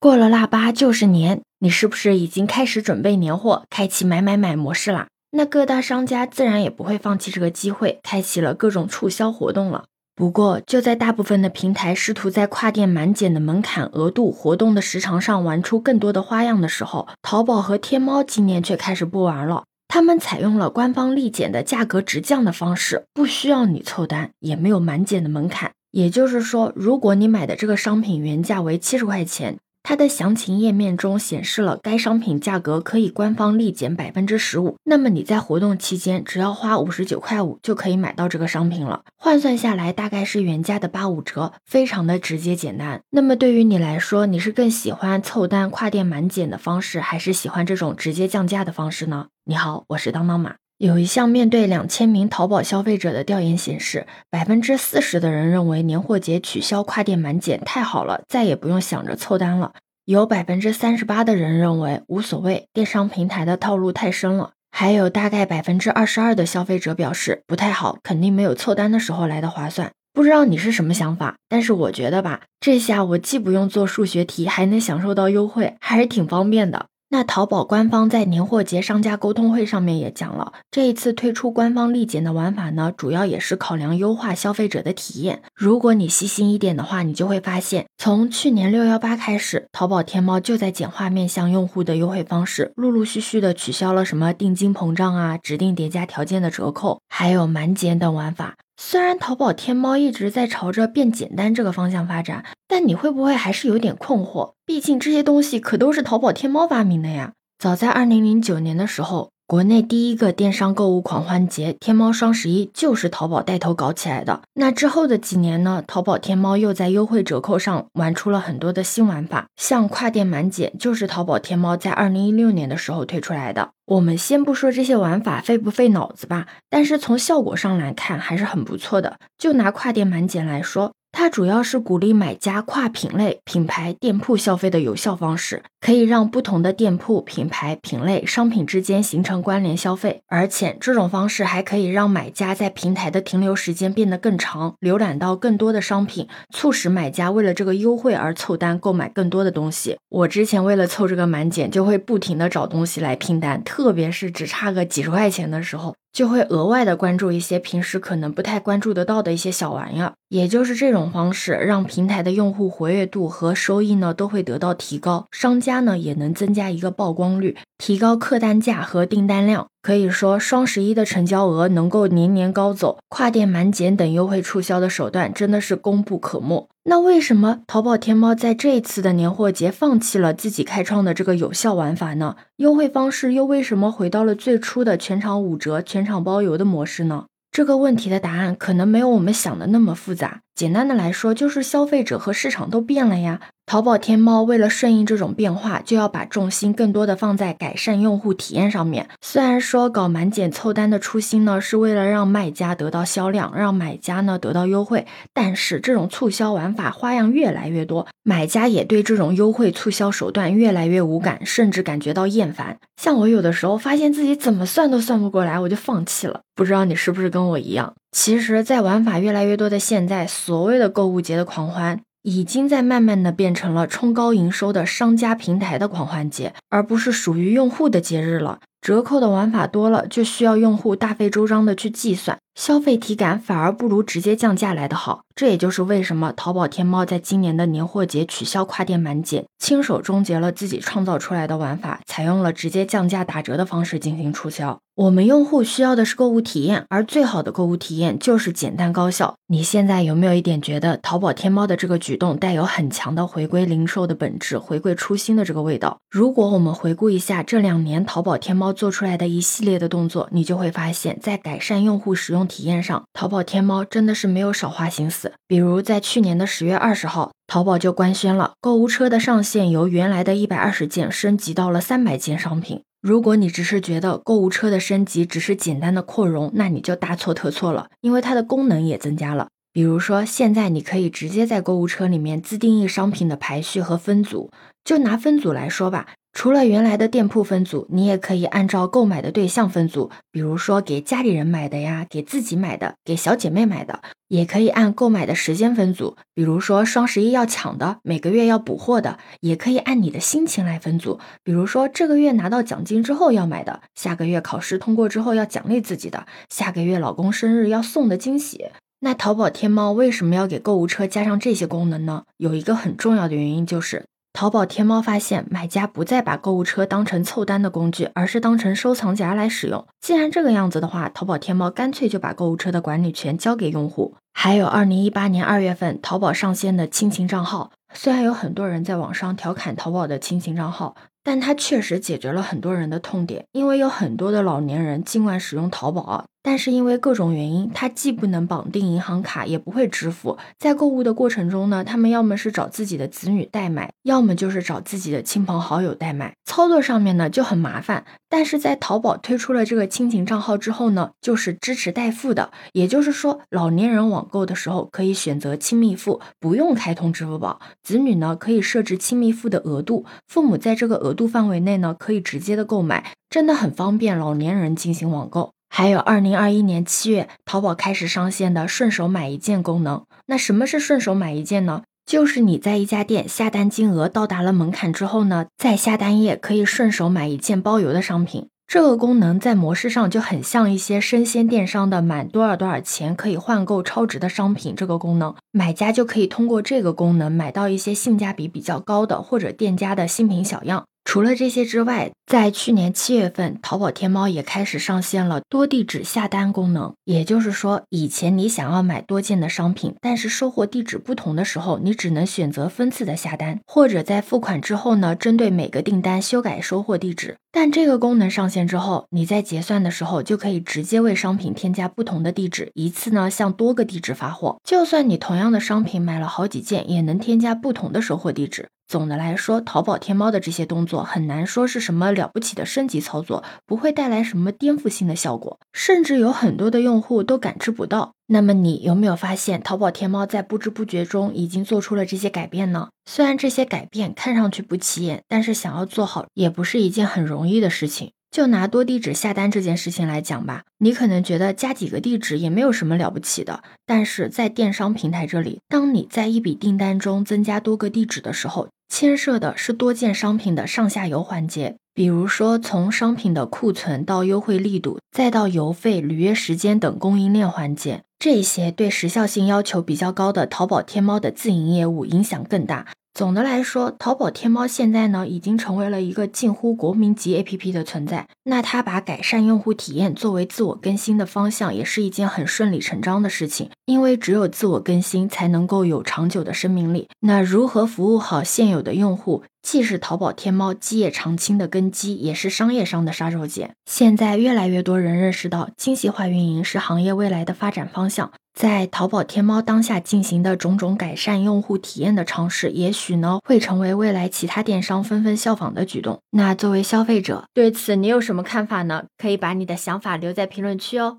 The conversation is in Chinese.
过了腊八就是年，你是不是已经开始准备年货，开启买买买模式啦？那各大商家自然也不会放弃这个机会，开启了各种促销活动了。不过，就在大部分的平台试图在跨店满减的门槛、额度、活动的时长上玩出更多的花样的时候，淘宝和天猫今年却开始不玩了。他们采用了官方立减的价格直降的方式，不需要你凑单，也没有满减的门槛。也就是说，如果你买的这个商品原价为七十块钱。它的详情页面中显示了该商品价格可以官方立减百分之十五，那么你在活动期间只要花五十九块五就可以买到这个商品了，换算下来大概是原价的八五折，非常的直接简单。那么对于你来说，你是更喜欢凑单跨店满减的方式，还是喜欢这种直接降价的方式呢？你好，我是当当马。有一项面对两千名淘宝消费者的调研显示，百分之四十的人认为年货节取消跨店满减太好了，再也不用想着凑单了。有百分之三十八的人认为无所谓，电商平台的套路太深了。还有大概百分之二十二的消费者表示不太好，肯定没有凑单的时候来的划算。不知道你是什么想法，但是我觉得吧，这下我既不用做数学题，还能享受到优惠，还是挺方便的。那淘宝官方在年货节商家沟通会上面也讲了，这一次推出官方立减的玩法呢，主要也是考量优化消费者的体验。如果你细心一点的话，你就会发现，从去年六幺八开始，淘宝天猫就在简化面向用户的优惠方式，陆陆续续的取消了什么定金膨胀啊、指定叠加条件的折扣，还有满减等玩法。虽然淘宝天猫一直在朝着变简单这个方向发展，但你会不会还是有点困惑？毕竟这些东西可都是淘宝天猫发明的呀。早在二零零九年的时候。国内第一个电商购物狂欢节——天猫双十一，就是淘宝带头搞起来的。那之后的几年呢？淘宝天猫又在优惠折扣上玩出了很多的新玩法，像跨店满减，就是淘宝天猫在二零一六年的时候推出来的。我们先不说这些玩法费不费脑子吧，但是从效果上来看还是很不错的。就拿跨店满减来说。它主要是鼓励买家跨品类、品牌、店铺消费的有效方式，可以让不同的店铺、品牌、品类、商品之间形成关联消费，而且这种方式还可以让买家在平台的停留时间变得更长，浏览到更多的商品，促使买家为了这个优惠而凑单购买更多的东西。我之前为了凑这个满减，就会不停的找东西来拼单，特别是只差个几十块钱的时候。就会额外的关注一些平时可能不太关注得到的一些小玩意儿，也就是这种方式，让平台的用户活跃度和收益呢都会得到提高，商家呢也能增加一个曝光率，提高客单价和订单量。可以说，双十一的成交额能够年年高走，跨店满减等优惠促销的手段真的是功不可没。那为什么淘宝天猫在这一次的年货节放弃了自己开创的这个有效玩法呢？优惠方式又为什么回到了最初的全场五折、全场包邮的模式呢？这个问题的答案可能没有我们想的那么复杂。简单的来说，就是消费者和市场都变了呀。淘宝天猫为了顺应这种变化，就要把重心更多的放在改善用户体验上面。虽然说搞满减凑单的初心呢，是为了让卖家得到销量，让买家呢得到优惠，但是这种促销玩法花样越来越多，买家也对这种优惠促销手段越来越无感，甚至感觉到厌烦。像我有的时候发现自己怎么算都算不过来，我就放弃了。不知道你是不是跟我一样？其实，在玩法越来越多的现在，所谓的购物节的狂欢。已经在慢慢的变成了冲高营收的商家平台的狂欢节，而不是属于用户的节日了。折扣的玩法多了，就需要用户大费周章的去计算，消费体感反而不如直接降价来的好。这也就是为什么淘宝天猫在今年的年货节取消跨店满减，亲手终结了自己创造出来的玩法，采用了直接降价打折的方式进行促销。我们用户需要的是购物体验，而最好的购物体验就是简单高效。你现在有没有一点觉得淘宝天猫的这个举动带有很强的回归零售的本质、回归初心的这个味道？如果我们回顾一下这两年淘宝天猫做出来的一系列的动作，你就会发现，在改善用户使用体验上，淘宝天猫真的是没有少花心思。比如在去年的十月二十号，淘宝就官宣了购物车的上线，由原来的一百二十件升级到了三百件商品。如果你只是觉得购物车的升级只是简单的扩容，那你就大错特错了，因为它的功能也增加了。比如说，现在你可以直接在购物车里面自定义商品的排序和分组。就拿分组来说吧，除了原来的店铺分组，你也可以按照购买的对象分组，比如说给家里人买的呀，给自己买的，给小姐妹买的，也可以按购买的时间分组，比如说双十一要抢的，每个月要补货的，也可以按你的心情来分组，比如说这个月拿到奖金之后要买的，下个月考试通过之后要奖励自己的，下个月老公生日要送的惊喜。那淘宝天猫为什么要给购物车加上这些功能呢？有一个很重要的原因就是。淘宝天猫发现，买家不再把购物车当成凑单的工具，而是当成收藏夹来使用。既然这个样子的话，淘宝天猫干脆就把购物车的管理权交给用户。还有，二零一八年二月份，淘宝上线的亲情账号，虽然有很多人在网上调侃淘宝的亲情账号。但它确实解决了很多人的痛点，因为有很多的老年人尽管使用淘宝，但是因为各种原因，他既不能绑定银行卡，也不会支付。在购物的过程中呢，他们要么是找自己的子女代买，要么就是找自己的亲朋好友代买，操作上面呢就很麻烦。但是在淘宝推出了这个亲情账号之后呢，就是支持代付的，也就是说，老年人网购的时候可以选择亲密付，不用开通支付宝；子女呢可以设置亲密付的额度，父母在这个额。度范围内呢，可以直接的购买，真的很方便老年人进行网购。还有二零二一年七月，淘宝开始上线的顺手买一件功能。那什么是顺手买一件呢？就是你在一家店下单金额到达了门槛之后呢，在下单页可以顺手买一件包邮的商品。这个功能在模式上就很像一些生鲜电商的满多少多少钱可以换购超值的商品。这个功能，买家就可以通过这个功能买到一些性价比比较高的或者店家的新品小样。除了这些之外，在去年七月份，淘宝天猫也开始上线了多地址下单功能。也就是说，以前你想要买多件的商品，但是收货地址不同的时候，你只能选择分次的下单，或者在付款之后呢，针对每个订单修改收货地址。但这个功能上线之后，你在结算的时候就可以直接为商品添加不同的地址，一次呢向多个地址发货。就算你同样的商品买了好几件，也能添加不同的收货地址。总的来说，淘宝天猫的这些动作很难说是什么了不起的升级操作，不会带来什么颠覆性的效果，甚至有很多的用户都感知不到。那么你有没有发现，淘宝天猫在不知不觉中已经做出了这些改变呢？虽然这些改变看上去不起眼，但是想要做好也不是一件很容易的事情。就拿多地址下单这件事情来讲吧，你可能觉得加几个地址也没有什么了不起的，但是在电商平台这里，当你在一笔订单中增加多个地址的时候，牵涉的是多件商品的上下游环节，比如说从商品的库存到优惠力度，再到邮费、履约时间等供应链环节，这些对时效性要求比较高的淘宝天猫的自营业务影响更大。总的来说，淘宝天猫现在呢，已经成为了一个近乎国民级 APP 的存在。那它把改善用户体验作为自我更新的方向，也是一件很顺理成章的事情。因为只有自我更新，才能够有长久的生命力。那如何服务好现有的用户，既是淘宝天猫基业长青的根基，也是商业上的杀手锏。现在越来越多人认识到，精细化运营是行业未来的发展方向。在淘宝天猫当下进行的种种改善用户体验的尝试，也许呢会成为未来其他电商纷纷效仿的举动。那作为消费者，对此你有什么看法呢？可以把你的想法留在评论区哦。